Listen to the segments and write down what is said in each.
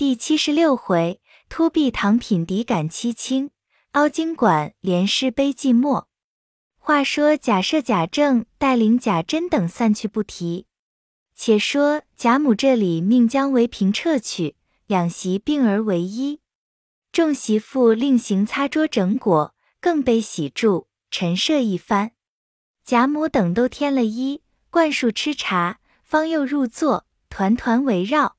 第七十六回，突壁堂品敌感凄清，凹晶馆连诗悲寂寞。话说贾赦、贾政带领贾珍等散去不提。且说贾母这里命将韦平撤去，两席并而为一。众媳妇另行擦桌整果，更备喜祝，陈设一番。贾母等都添了衣，灌漱吃茶，方又入座，团团围绕。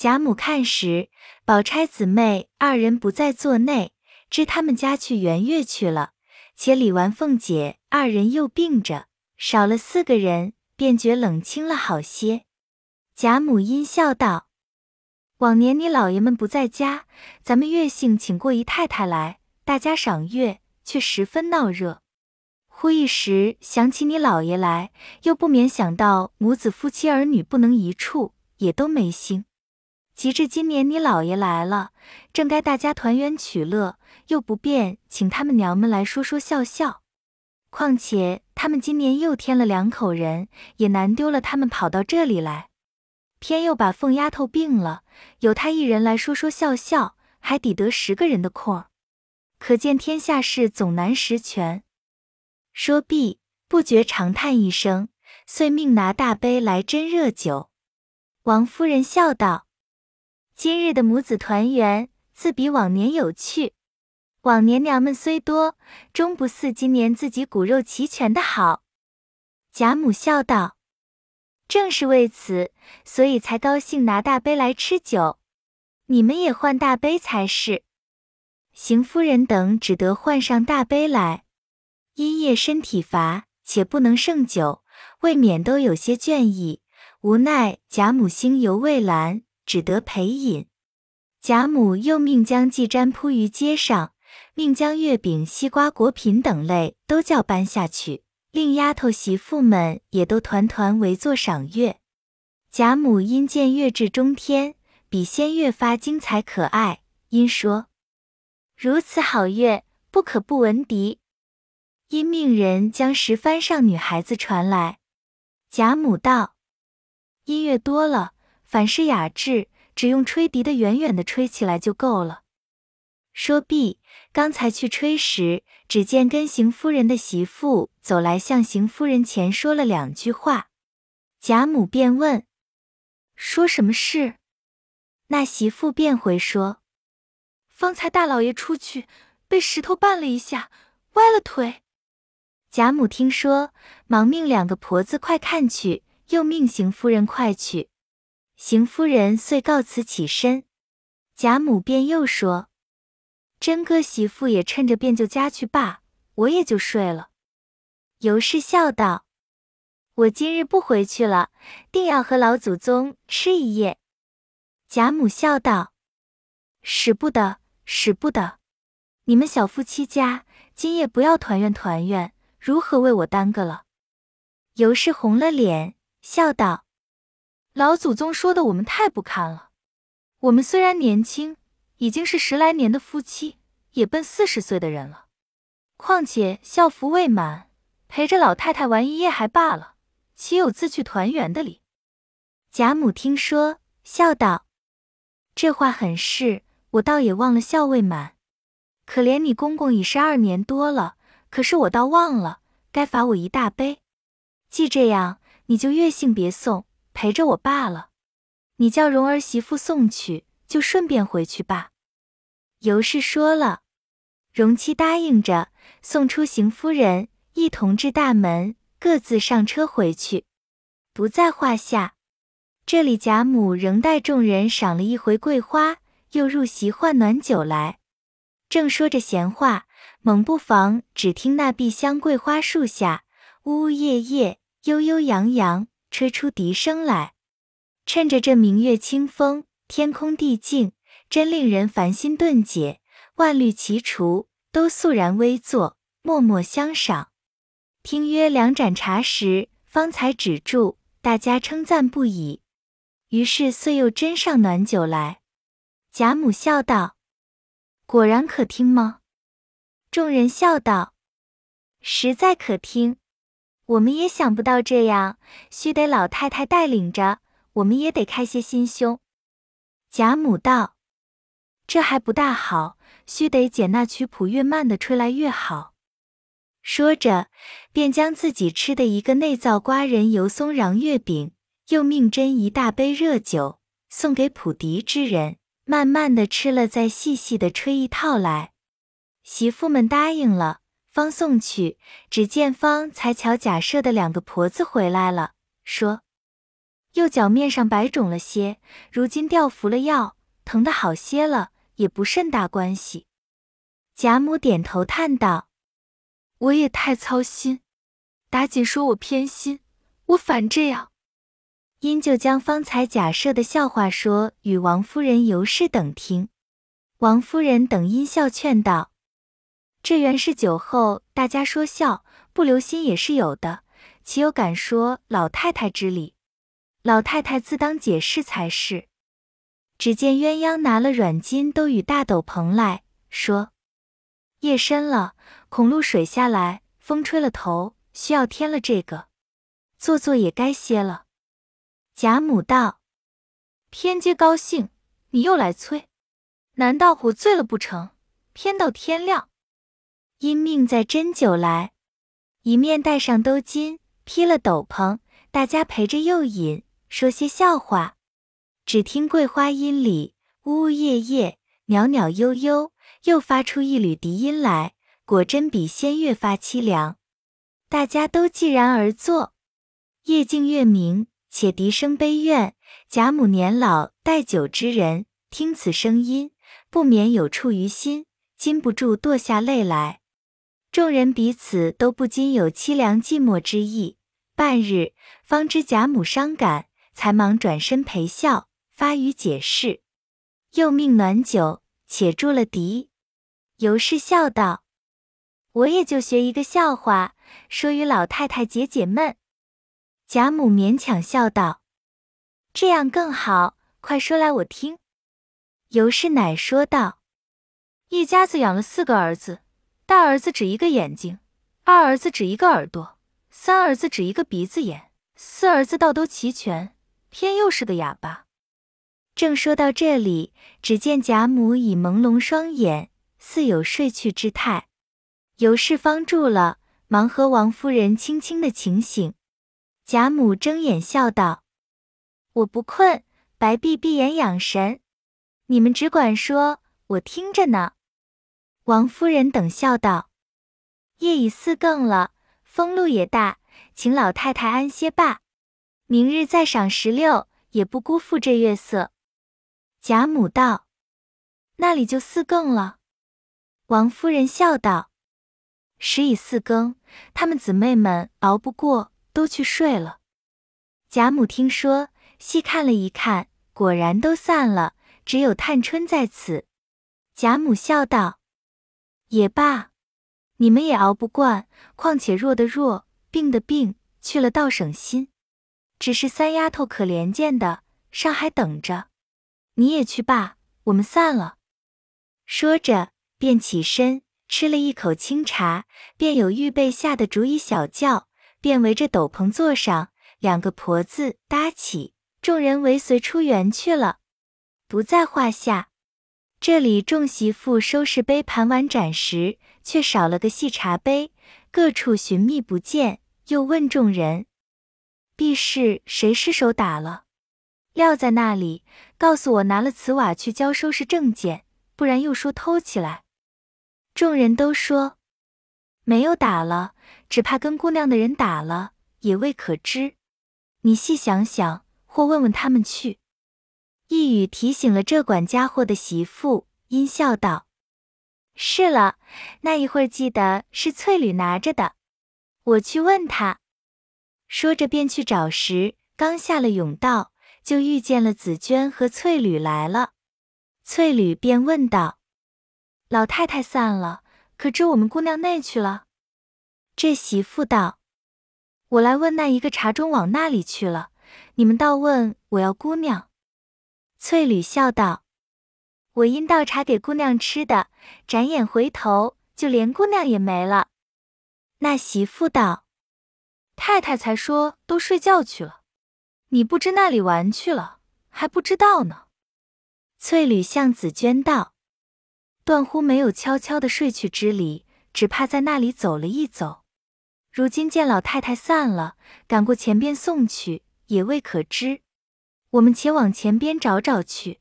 贾母看时，宝钗姊妹二人不在座内，知他们家去圆月去了。且李纨、凤姐二人又病着，少了四个人，便觉冷清了好些。贾母阴笑道：“往年你老爷们不在家，咱们月幸请过姨太太来，大家赏月，却十分闹热。忽一时想起你老爷来，又不免想到母子夫妻儿女不能一处，也都没兴。”及至今年你老爷来了，正该大家团圆取乐，又不便请他们娘们来说说笑笑。况且他们今年又添了两口人，也难丢了他们跑到这里来。偏又把凤丫头病了，有她一人来说说笑笑，还抵得十个人的空儿。可见天下事总难十全。说毕，不觉长叹一声，遂命拿大杯来斟热酒。王夫人笑道。今日的母子团圆，自比往年有趣。往年娘们虽多，终不似今年自己骨肉齐全的好。贾母笑道：“正是为此，所以才高兴拿大杯来吃酒。你们也换大杯才是。”邢夫人等只得换上大杯来。因夜身体乏，且不能胜酒，未免都有些倦意。无奈贾母心犹未阑。只得陪饮。贾母又命将祭毡铺于街上，命将月饼、西瓜、果品等类都叫搬下去，令丫头媳妇们也都团团围坐赏月。贾母因见月至中天，比先越发精彩可爱，因说：“如此好月，不可不闻笛。”因命人将十番上女孩子传来。贾母道：“音乐多了。”反是雅致，只用吹笛的远远的吹起来就够了。说毕，刚才去吹时，只见跟邢夫人的媳妇走来，向邢夫人前说了两句话。贾母便问：“说什么事？”那媳妇便回说：“方才大老爷出去，被石头绊了一下，歪了腿。”贾母听说，忙命两个婆子快看去，又命邢夫人快去。邢夫人遂告辞起身，贾母便又说：“真哥媳妇也趁着便就家去罢，我也就睡了。”尤氏笑道：“我今日不回去了，定要和老祖宗吃一夜。”贾母笑道：“使不得，使不得！你们小夫妻家今夜不要团圆团圆，如何为我耽搁了？”尤氏红了脸，笑道。老祖宗说的我们太不堪了。我们虽然年轻，已经是十来年的夫妻，也奔四十岁的人了。况且孝服未满，陪着老太太玩一夜还罢了，岂有自去团圆的理？贾母听说，笑道：“这话很是，我倒也忘了孝未满。可怜你公公已是二年多了，可是我倒忘了，该罚我一大杯。既这样，你就越性别送。”陪着我罢了，你叫蓉儿媳妇送去，就顺便回去吧。尤氏说了，荣妻答应着，送出邢夫人，一同至大门，各自上车回去，不在话下。这里贾母仍带众人赏了一回桂花，又入席换暖酒来，正说着闲话，猛不防只听那碧香桂花树下，呜呜咽咽，悠悠扬扬。吹出笛声来，趁着这明月清风，天空地静，真令人烦心顿解，万虑齐除，都肃然微坐，默默相赏。听约两盏茶时，方才止住，大家称赞不已。于是遂又斟上暖酒来。贾母笑道：“果然可听吗？”众人笑道：“实在可听。”我们也想不到这样，须得老太太带领着，我们也得开些心胸。贾母道：“这还不大好，须得捡那曲谱越慢的吹来越好。”说着，便将自己吃的一个内造瓜仁油松瓤月饼，又命斟一大杯热酒，送给普笛之人，慢慢的吃了，再细细的吹一套来。媳妇们答应了，方送去。只见方才瞧贾赦的两个婆子回来了，说右脚面上白肿了些，如今吊服了药，疼的好些了，也不甚大关系。贾母点头叹道。我也太操心，打紧说我偏心，我反这样。因就将方才假设的笑话说与王夫人、尤氏等听。王夫人等因笑劝道：“这原是酒后大家说笑，不留心也是有的，岂有敢说老太太之理？老太太自当解释才是。”只见鸳鸯拿了软巾，都与大斗篷来说。夜深了，恐露水下来，风吹了头，需要添了这个，坐坐也该歇了。贾母道：“偏皆高兴，你又来催，难道我醉了不成？偏到天亮。”因命在斟酒来，一面带上兜巾，披了斗篷，大家陪着又饮，说些笑话。只听桂花阴里，呜呜咽咽，袅袅悠悠。又发出一缕笛音来，果真比仙乐发凄凉。大家都寂然而坐。夜静月明，且笛声悲怨。贾母年老带酒之人，听此声音，不免有触于心，禁不住堕下泪来。众人彼此都不禁有凄凉寂寞之意。半日，方知贾母伤感，才忙转身陪笑，发语解释，又命暖酒，且住了笛。尤氏笑道：“我也就学一个笑话，说与老太太解解闷。”贾母勉强笑道：“这样更好，快说来我听。”尤氏乃说道：“一家子养了四个儿子，大儿子只一个眼睛，二儿子只一个耳朵，三儿子只一个鼻子眼，四儿子倒都齐全，偏又是个哑巴。”正说到这里，只见贾母已朦胧双眼。似有睡去之态，尤氏方住了，忙和王夫人轻轻的请醒。贾母睁眼笑道：“我不困，白闭闭眼养神。你们只管说，我听着呢。”王夫人等笑道：“夜已四更了，风露也大，请老太太安歇罢。明日再赏石榴，也不辜负这月色。”贾母道：“那里就四更了。”王夫人笑道：“时已四更，她们姊妹们熬不过，都去睡了。”贾母听说，细看了一看，果然都散了，只有探春在此。贾母笑道：“也罢，你们也熬不惯，况且弱的弱，病的病，去了倒省心。只是三丫头可怜见的，上还等着。你也去罢，我们散了。”说着。便起身吃了一口清茶，便有预备下的竹椅小轿，便围着斗篷坐上，两个婆子搭起，众人围随出园去了，不在话下。这里众媳妇收拾杯盘碗盏时，却少了个细茶杯，各处寻觅不见，又问众人：“必是谁失手打了？撂在那里，告诉我拿了瓷瓦去交收拾证件，不然又说偷起来。”众人都说没有打了，只怕跟姑娘的人打了，也未可知。你细想想，或问问他们去。一语提醒了这管家伙的媳妇，阴笑道：“是了，那一会儿记得是翠缕拿着的，我去问他。”说着便去找时，刚下了甬道，就遇见了紫鹃和翠缕来了。翠缕便问道。老太太散了，可知我们姑娘内去了？这媳妇道：“我来问那一个茶盅往那里去了，你们倒问我要姑娘。”翠缕笑道：“我因倒茶给姑娘吃的，转眼回头就连姑娘也没了。”那媳妇道：“太太才说都睡觉去了，你不知那里玩去了，还不知道呢。”翠缕向紫娟道：“断乎没有悄悄的睡去之理，只怕在那里走了一走。如今见老太太散了，赶过前边送去，也未可知。我们且往前边找找去。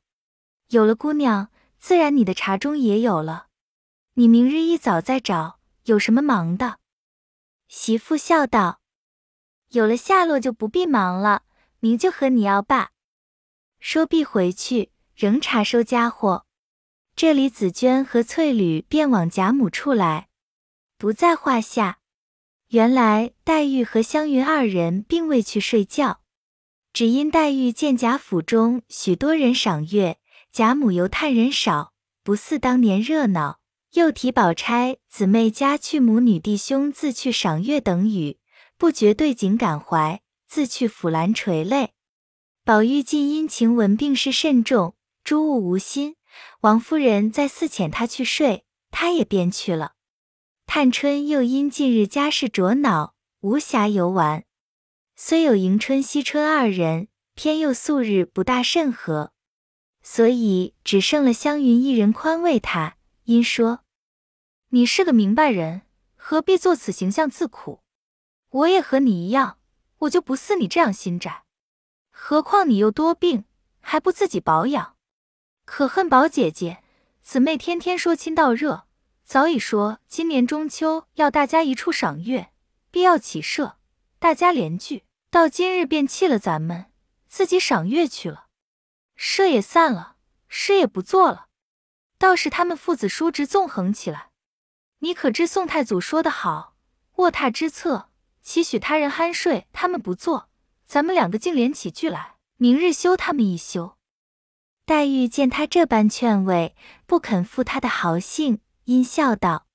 有了姑娘，自然你的茶中也有了。你明日一早再找，有什么忙的？”媳妇笑道：“有了下落就不必忙了，明就和你要罢。”说毕回去。仍查收家伙，这里紫娟和翠缕便往贾母处来，不在话下。原来黛玉和湘云二人并未去睡觉，只因黛玉见贾府中许多人赏月，贾母犹叹人少，不似当年热闹，又提宝钗姊妹家去母女弟兄自去赏月等语，不觉对景感怀，自去抚兰垂泪。宝玉近因晴雯病势甚重。诸物无心，王夫人再四遣他去睡，他也便去了。探春又因近日家事着恼，无暇游玩，虽有迎春、惜春二人，偏又素日不大甚和，所以只剩了湘云一人宽慰他，因说：“你是个明白人，何必做此形象自苦？我也和你一样，我就不似你这样心窄。何况你又多病，还不自己保养。”可恨宝姐姐，姊妹天天说亲道热，早已说今年中秋要大家一处赏月，必要起社，大家联聚。到今日便弃了咱们，自己赏月去了，社也散了，诗也不做了，倒是他们父子叔侄纵横起来。你可知宋太祖说得好，卧榻之侧，岂许他人酣睡？他们不做，咱们两个竟连起句来，明日休他们一休。黛玉见他这般劝慰，不肯负他的豪兴，因笑道：“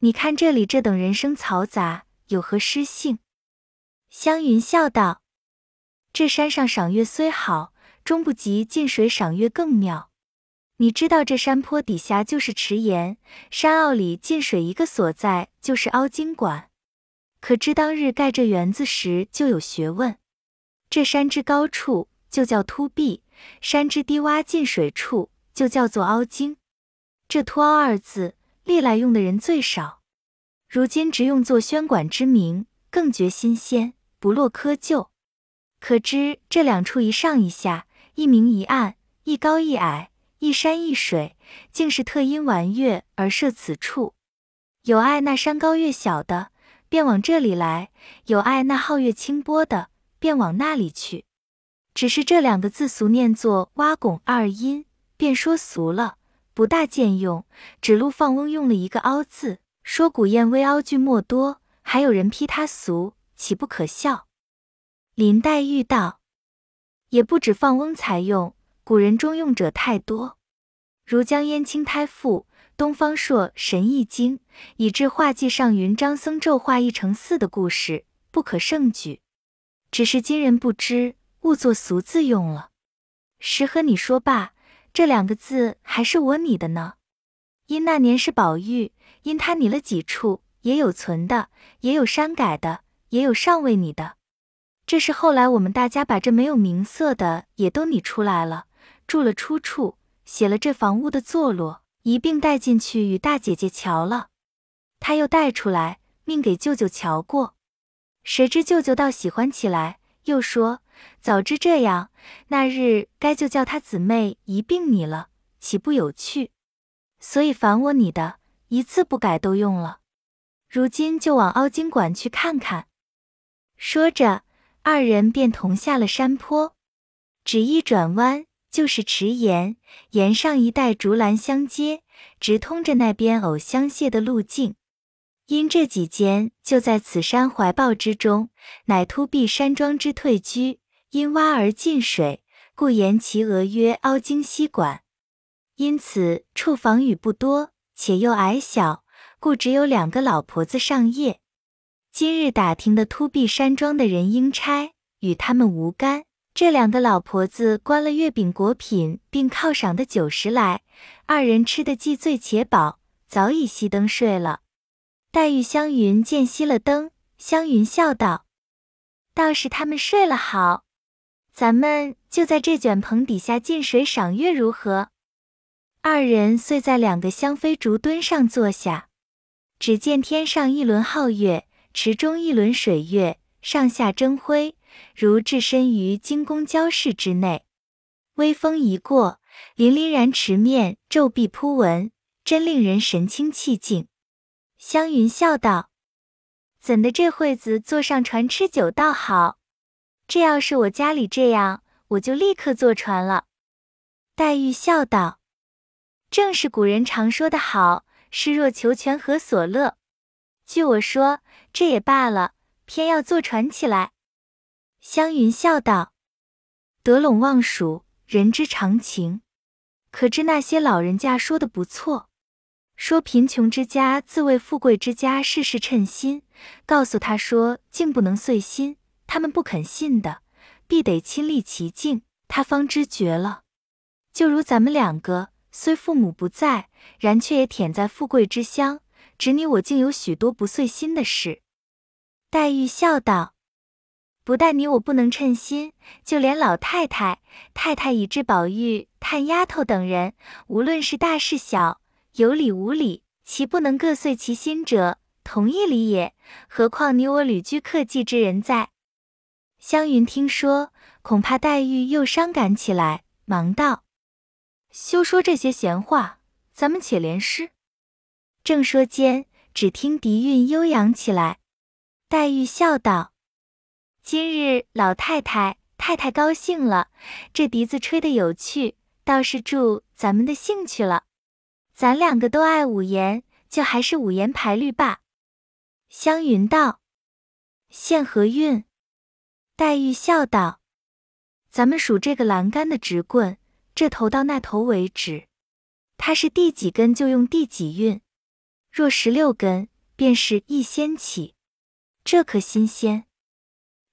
你看这里这等人声嘈杂，有何诗性？”湘云笑道：“这山上赏月虽好，终不及近水赏月更妙。你知道这山坡底下就是池沿，山坳里近水一个所在就是凹晶馆。可知当日盖这园子时就有学问，这山之高处就叫凸壁。”山之低洼进水处就叫做凹晶，这凸凹二字历来用的人最少，如今直用作宣馆之名，更觉新鲜，不落窠臼。可知这两处一上一下，一明一暗，一高一矮，一山一水，竟是特因玩月而设此处。有爱那山高月小的，便往这里来；有爱那皓月清波的，便往那里去。只是这两个字俗念作挖拱二音，便说俗了，不大见用。指鹿放翁用了一个凹字，说古燕微凹句莫多，还有人批他俗，岂不可笑？林黛玉道：也不止放翁才用，古人中用者太多，如江淹青胎赋、东方朔神异经，以致画技上云张僧咒画一成四的故事，不可胜举。只是今人不知。误作俗字用了，实和你说罢，这两个字还是我拟的呢。因那年是宝玉，因他拟了几处，也有存的，也有删改的，也有尚未你的。这是后来我们大家把这没有名色的也都拟出来了，注了出处，写了这房屋的坐落，一并带进去与大姐姐瞧了。他又带出来，命给舅舅瞧过，谁知舅舅倒喜欢起来，又说。早知这样，那日该就叫他姊妹一并拟了，岂不有趣？所以烦我拟的，一字不改都用了。如今就往凹晶馆去看看。说着，二人便同下了山坡，只一转弯就是池沿，沿上一带竹栏相接，直通着那边藕香榭的路径。因这几间就在此山怀抱之中，乃突壁山庄之退居。因洼而进水，故言其额曰凹晶溪馆。因此处房宇不多，且又矮小，故只有两个老婆子上夜。今日打听的突壁山庄的人应差，与他们无干。这两个老婆子关了月饼果品，并犒赏的酒食来，二人吃得既醉且饱，早已熄灯睡了。黛玉、湘云见熄了灯，湘云笑道：“倒是他们睡了好。”咱们就在这卷棚底下近水赏月如何？”二人遂在两个香妃竹墩上坐下。只见天上一轮皓月，池中一轮水月，上下争辉，如置身于金宫交市之内。微风一过，粼粼然池面皱壁铺纹，真令人神清气静。湘云笑道：“怎的这会子坐上船吃酒倒好？这要是我家里这样，我就立刻坐船了。”黛玉笑道：“正是古人常说的好。”诗若求全何所乐？据我说，这也罢了，偏要坐船起来。湘云笑道：“得陇望蜀，人之常情。可知那些老人家说的不错，说贫穷之家自为富贵之家，事事称心。告诉他说，竟不能遂心，他们不肯信的，必得亲历其境，他方知绝了。就如咱们两个。”虽父母不在，然却也忝在富贵之乡。侄女我竟有许多不遂心的事。黛玉笑道：“不但你我不能称心，就连老太太、太太以至宝玉、探丫头等人，无论是大是小，有理无理，其不能各遂其心者，同一理也。何况你我旅居客寄之人在？”湘云听说，恐怕黛玉又伤感起来，忙道。休说这些闲话，咱们且联诗。正说间，只听笛韵悠扬起来。黛玉笑道：“今日老太太、太太高兴了，这笛子吹得有趣，倒是助咱们的兴趣了。咱两个都爱五言，就还是五言排律吧。”湘云道：“现何韵？”黛玉笑道：“咱们数这个栏杆的直棍。”这头到那头为止，它是第几根就用第几韵。若十六根，便是一仙起，这可新鲜。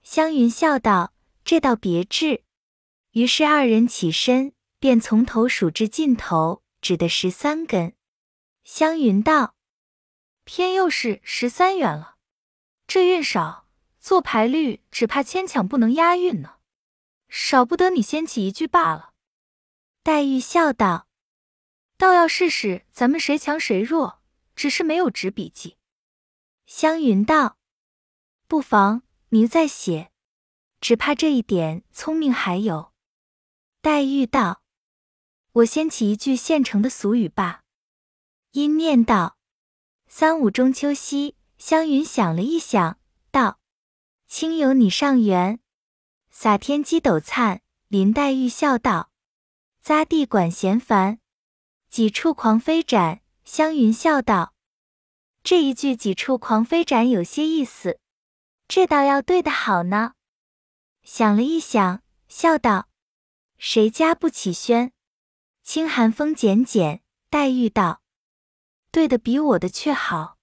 湘云笑道：“这倒别致。”于是二人起身，便从头数至尽头，指的十三根。湘云道：“偏又是十三元了，这韵少，做排律只怕牵强不能押韵呢。少不得你先起一句罢了。”黛玉笑道：“倒要试试咱们谁强谁弱，只是没有纸笔记。”湘云道：“不妨，你再写，只怕这一点聪明还有。”黛玉道：“我先起一句现成的俗语吧。”因念道：“三五中秋夕。”湘云想了一想，道：“清有你上元，洒天机斗灿。”林黛玉笑道。匝地管闲烦，几处狂飞展。湘云笑道：“这一句几处狂飞展有些意思，这倒要对得好呢。”想了一想，笑道：“谁家不起轩？清寒风剪剪。”黛玉道：“对的比我的却好，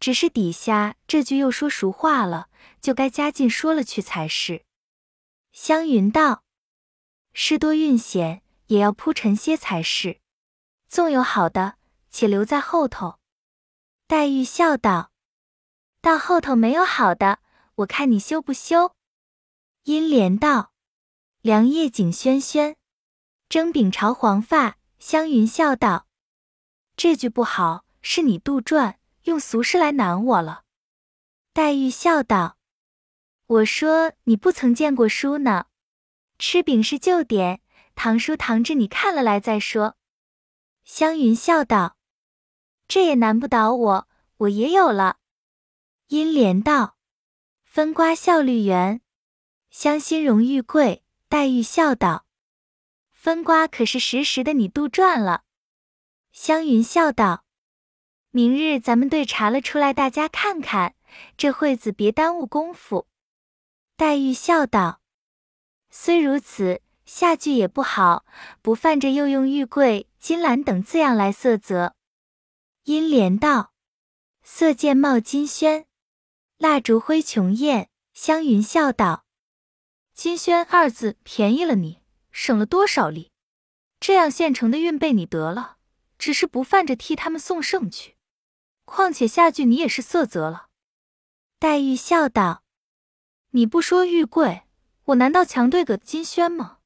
只是底下这句又说俗话了，就该加进说了去才是。”湘云道：“诗多韵险。”也要铺陈些才是，纵有好的，且留在后头。黛玉笑道：“到后头没有好的，我看你羞不羞？”阴莲道：“凉夜景轩轩，蒸饼朝黄发。”湘云笑道：“这句不好，是你杜撰，用俗诗来难我了。”黛玉笑道：“我说你不曾见过书呢，吃饼是旧典。”唐书唐志，你看了来再说。湘云笑道：“这也难不倒我，我也有了。”阴莲道：“分瓜效绿园，香心荣玉桂。”黛玉笑道：“分瓜可是实时的，你杜撰了。”湘云笑道：“明日咱们对查了出来，大家看看。这会子别耽误功夫。”黛玉笑道：“虽如此。”下句也不好，不犯着又用玉桂、金兰等字样来色泽。阴莲道：“色渐冒金轩，蜡烛灰琼艳。”湘云笑道：“金轩二字便宜了你，省了多少力？这样现成的韵被你得了，只是不犯着替他们送圣去。况且下句你也是色泽了。”黛玉笑道：“你不说玉桂，我难道强对个金轩吗？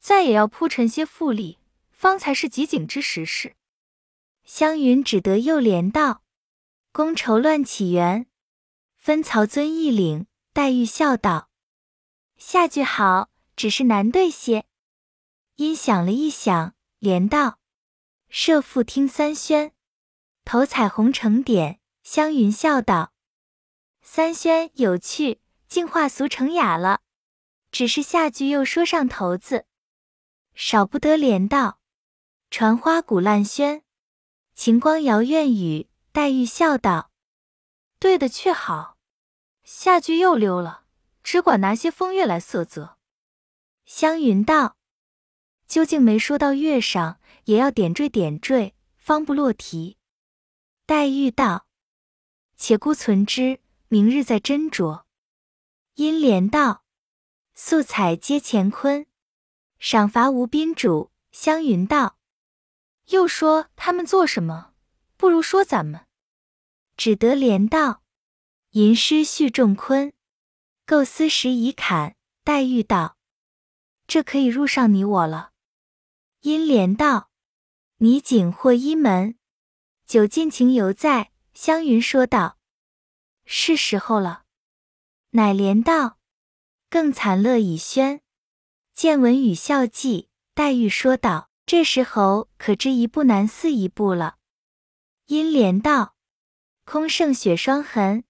再也要铺陈些富丽，方才是极景之时事。湘云只得又连道：“宫愁乱起源，分曹遵义领。”黛玉笑道：“下句好，只是难对些。”因想了一想，连道：“设复听三宣，头彩虹成点。”湘云笑道：“三宣有趣，竟化俗成雅了。只是下句又说上头字，少不得连道：‘传花鼓烂轩，晴光摇院宇。’”黛玉笑道：“对的却好。”下句又溜了，只管拿些风月来色泽。湘云道：“究竟没说到月上，也要点缀点缀，方不落题。”黛玉道：“且姑存之，明日再斟酌。”阴莲道：“素彩皆乾坤，赏罚无宾主。”湘云道：“又说他们做什么？不如说咱们。”只得连道。吟诗续仲昆，构思时已坎。黛玉道：“这可以入上你我了。”阴莲道：“你景或一门，酒尽情犹在。”湘云说道：“是时候了。”乃莲道：“更惨乐已宣，见闻与笑记。”黛玉说道：“这时候可知一步难似一步了。”阴莲道：“空剩雪霜痕。”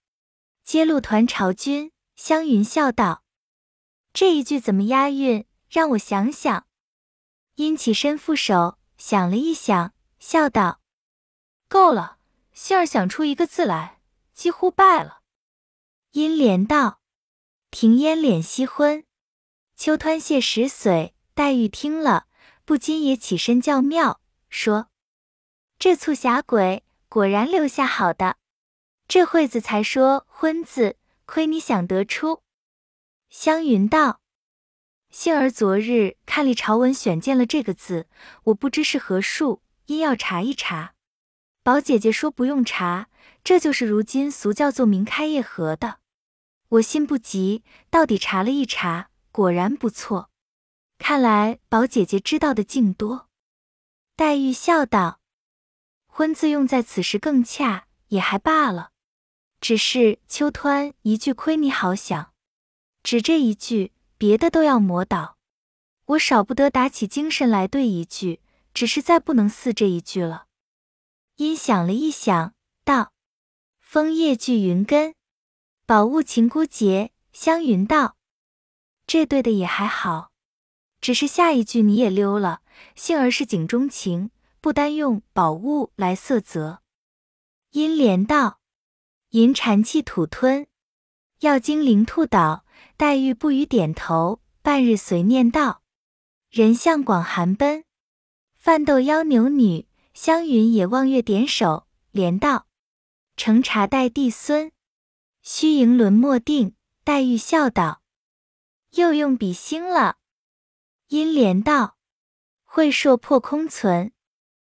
揭露团朝军，湘云笑道：“这一句怎么押韵？让我想想。”因起身负手，想了一想，笑道：“够了，杏儿想出一个字来，几乎败了。”因连道：“庭烟敛夕昏，秋湍泻石髓。”黛玉听了，不禁也起身叫妙，说：“这促侠鬼果然留下好的。”这会子才说“婚”字，亏你想得出。湘云道：“幸儿昨日看历朝文选见了这个字，我不知是何数，因要查一查。宝姐姐说不用查，这就是如今俗叫做明开夜合的。我心不急，到底查了一查，果然不错。看来宝姐姐知道的竟多。”黛玉笑道：“婚字用在此时更恰，也还罢了。”只是秋湍一句亏你好想，只这一句，别的都要磨倒。我少不得打起精神来对一句，只是再不能似这一句了。因想了一想，道：“枫叶聚云根，宝物情孤节。”湘云道：“这对的也还好，只是下一句你也溜了。幸而是景中情，不单用宝物来色泽。”因连道。银蟾气吐吞，药精灵吐倒。黛玉不语点头，半日随念道：“人向广寒奔，饭豆邀牛女。”湘云也望月点首，连道：“承茶待帝孙，虚盈轮莫定。”黛玉笑道：“又用笔兴了。”因连道：“会硕破空存，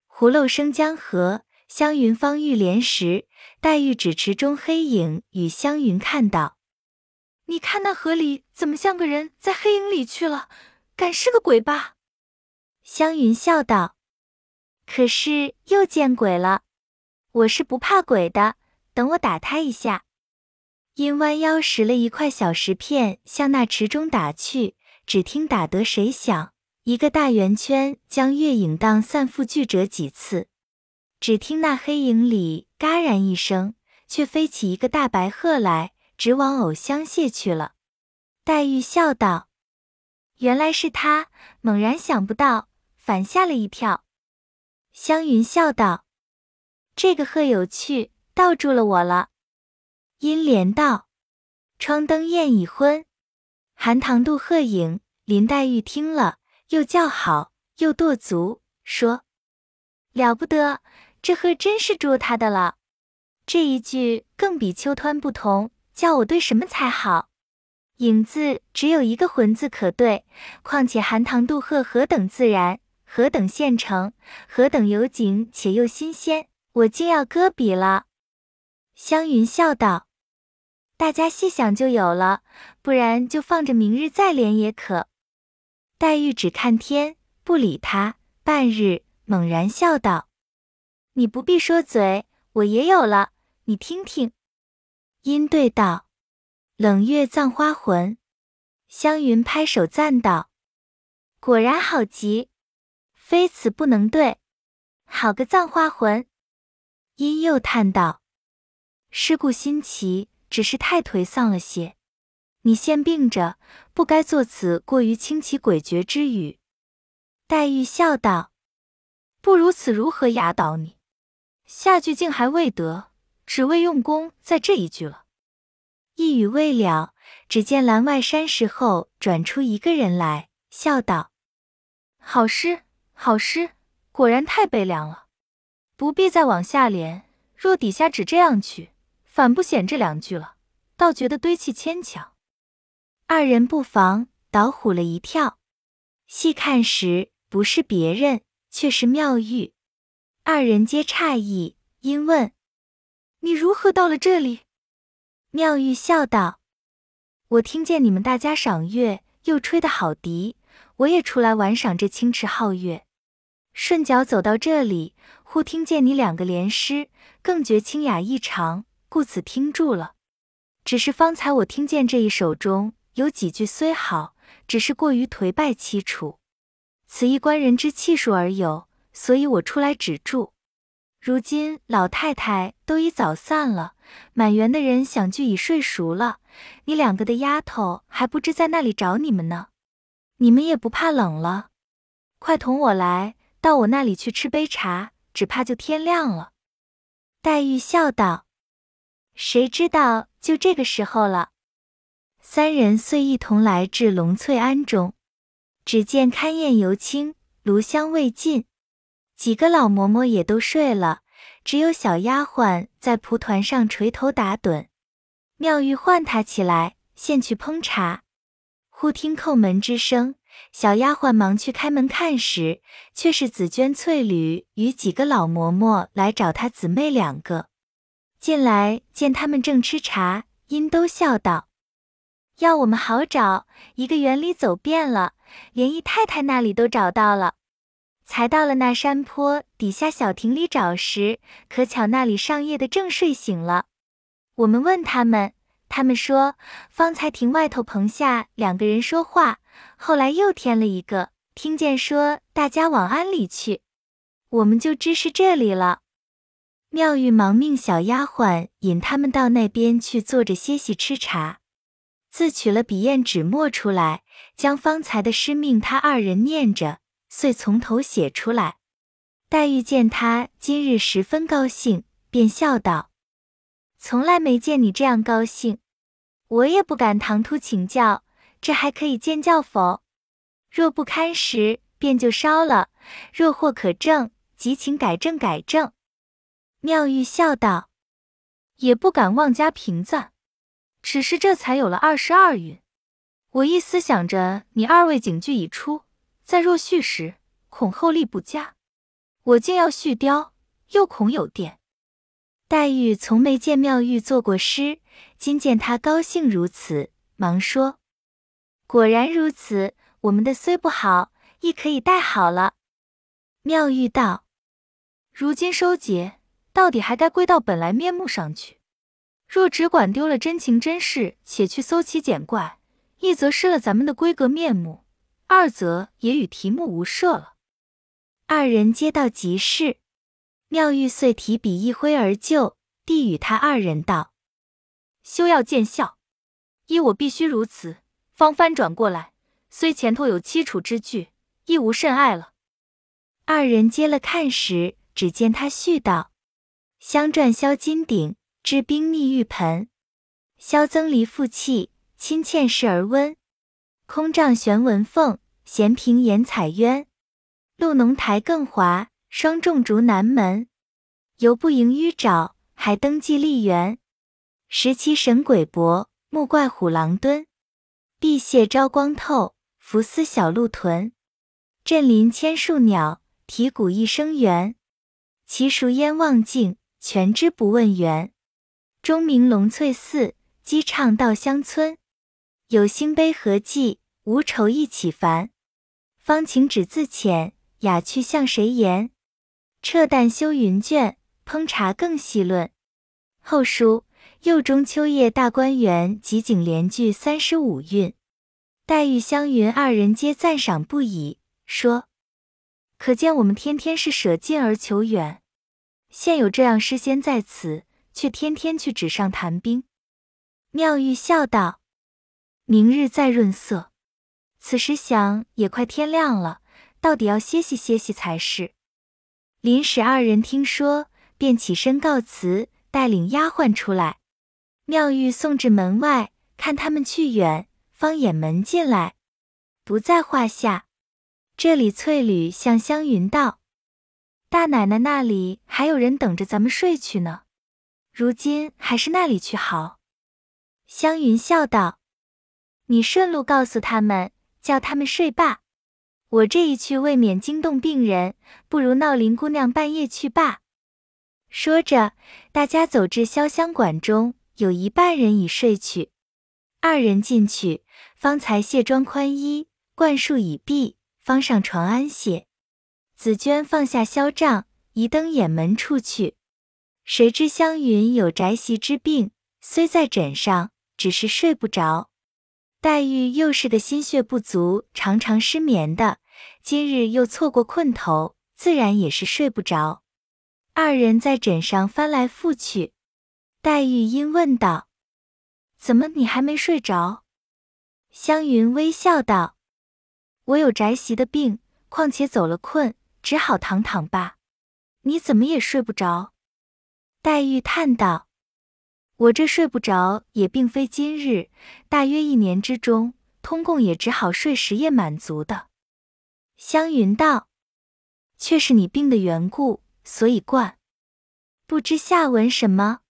葫漏生江河。”湘云方欲连时，黛玉指池中黑影与湘云看道：“你看那河里怎么像个人在黑影里去了？敢是个鬼吧？”湘云笑道：“可是又见鬼了。我是不怕鬼的，等我打他一下。”因弯腰拾了一块小石片，向那池中打去。只听打得谁响，一个大圆圈将月影荡散复聚折几次。只听那黑影里“嘎然”一声，却飞起一个大白鹤来，直往藕香榭去了。黛玉笑道：“原来是他。”猛然想不到，反吓了一跳。湘云笑道：“这个鹤有趣，倒住了我了。”因莲道：“窗灯焰已昏，寒塘渡鹤影。”林黛玉听了，又叫好，又跺足，说：“了不得。”这鹤真是捉他的了，这一句更比秋湍不同，叫我对什么才好？影字只有一个魂字可对，况且寒塘渡鹤何等自然，何等现成，何等有景，且又新鲜，我竟要搁笔了。湘云笑道：“大家细想就有了，不然就放着明日再连也可。黛玉只看天，不理他。半日，猛然笑道：“你不必说嘴，我也有了，你听听。”因对道：“冷月葬花魂。”湘云拍手赞道：“果然好极，非此不能对。好个葬花魂！”殷又叹道：“师故新奇，只是太颓丧了些。你现病着，不该作此过于清奇诡谲之语。”黛玉笑道：“不如此如何压倒你？下句竟还未得，只为用功在这一句了。”一语未了。只见栏外山石后转出一个人来，笑道：“好诗，好诗，果然太悲凉了。不必再往下连，若底下只这样去，反不显这两句了，倒觉得堆砌牵强。”二人不妨，倒唬了一跳。细看时，不是别人，却是妙玉。二人皆诧异，因问：“你如何到了这里？”妙玉笑道。我听见你们大家赏月，又吹得好笛，我也出来玩赏这清池皓月。顺脚走到这里，忽听见你两个联诗，更觉清雅异常，故此听住了。只是方才我听见这一首中有几句虽好，只是过于颓败凄楚，此一观人之气数而有，所以我出来止住。如今老太太都已早散了，满园的人想聚已睡熟了。你两个的丫头还不知在那里找你们呢，你们也不怕冷了，快同我来到我那里去吃杯茶，只怕就天亮了。黛玉笑道：“谁知道就这个时候了。”三人遂一同来至龙翠庵中，只见勘砚犹清，炉香未尽，几个老嬷嬷也都睡了，只有小丫鬟在蒲团上垂头打盹。妙玉唤她起来，现去烹茶。忽听叩门之声，小丫鬟忙去开门看时，却是紫鹃、翠缕与几个老嬷嬷来找她姊妹两个。进来见他们正吃茶，因都笑道：“要我们好找，一个园里走遍了，连姨太太那里都找到了。才到了那山坡底下小亭里找时，可巧那里上夜的正睡醒了。”我们问他们，他们说方才亭外头棚下两个人说话，后来又添了一个，听见说大家往庵里去，我们就知是这里了。妙玉忙命小丫鬟引他们到那边去坐着歇息吃茶，自取了笔砚纸墨出来，将方才的诗命他二人念着，遂从头写出来。黛玉见他今日十分高兴，便笑道。从来没见你这样高兴，我也不敢唐突请教，这还可以见教否？若不堪时，便就烧了；若或可证，即请改正改正。妙玉笑道：“也不敢妄加评赞，只是这才有了二十二韵。我一思想着你二位警句已出，再若续时，恐后力不佳。我竟要续雕，又恐有电。”黛玉从没见妙玉作过诗，今见她高兴如此，忙说：“果然如此，我们的虽不好，亦可以带好了。”妙玉道：“如今收结，到底还该归到本来面目上去。若只管丢了真情真事，且去搜奇捡怪，一则失了咱们的规格面目，二则也与题目无涉了。”二人皆道极是。妙玉遂提笔一挥而就，递与他二人道：“休要见笑，依我必须如此，方翻转过来。虽前头有凄楚之句，亦无甚碍了。”二人接了看时，只见他续道：“香篆销金鼎，知冰密玉盆。销增离复气，亲欠事而温。空帐悬文凤，闲屏掩彩鸳。露浓台更滑。霜重竹南门，犹不迎迂沼，还登记丽园。石岐神鬼搏，木怪虎狼蹲。碧蟹朝光透，浮丝小鹿豚。振林千树鸟，啼谷一声猿。其熟烟望尽，全知不问源。钟鸣龙翠寺，鸡唱稻香村。有星悲何寄？无愁一起烦。方晴只自遣，雅趣向谁言？撤旦修云卷，烹茶更细论。后书又中秋夜大观园集景连句三十五韵。黛玉、湘云二人皆赞赏不已，说：“可见我们天天是舍近而求远。现有这样诗仙在此，却天天去纸上谈兵。”妙玉笑道。明日再润色。此时想也快天亮了，到底要歇息歇息才是。林使二人听说，便起身告辞，带领丫鬟出来。妙玉送至门外，看他们去远，方掩门进来，不在话下。这里翠缕向湘云道：“大奶奶那里还有人等着咱们睡去呢，如今还是那里去好。”湘云笑道。你顺路告诉他们，叫他们睡罢。我这一去，未免惊动病人，不如闹林姑娘半夜去罢。说着，大家走至潇湘馆中，有一半人已睡去。二人进去，方才卸妆宽衣，灌漱已毕，方上床安歇。紫鹃放下萧帐，移灯掩门出去。谁知湘云有宅席之病，虽在枕上，只是睡不着。黛玉又是个心血不足，常常失眠的，今日又错过困头，自然也是睡不着。二人在枕上翻来覆去，黛玉因问道：“怎么你还没睡着？”湘云微笑道：“我有宅席的病，况且走了困，只好躺躺吧。你怎么也睡不着？”黛玉叹道。我这睡不着，也并非今日，大约一年之中，通共也只好睡十夜满足的。湘云道：“却是你病的缘故，所以惯。不知下文什么？”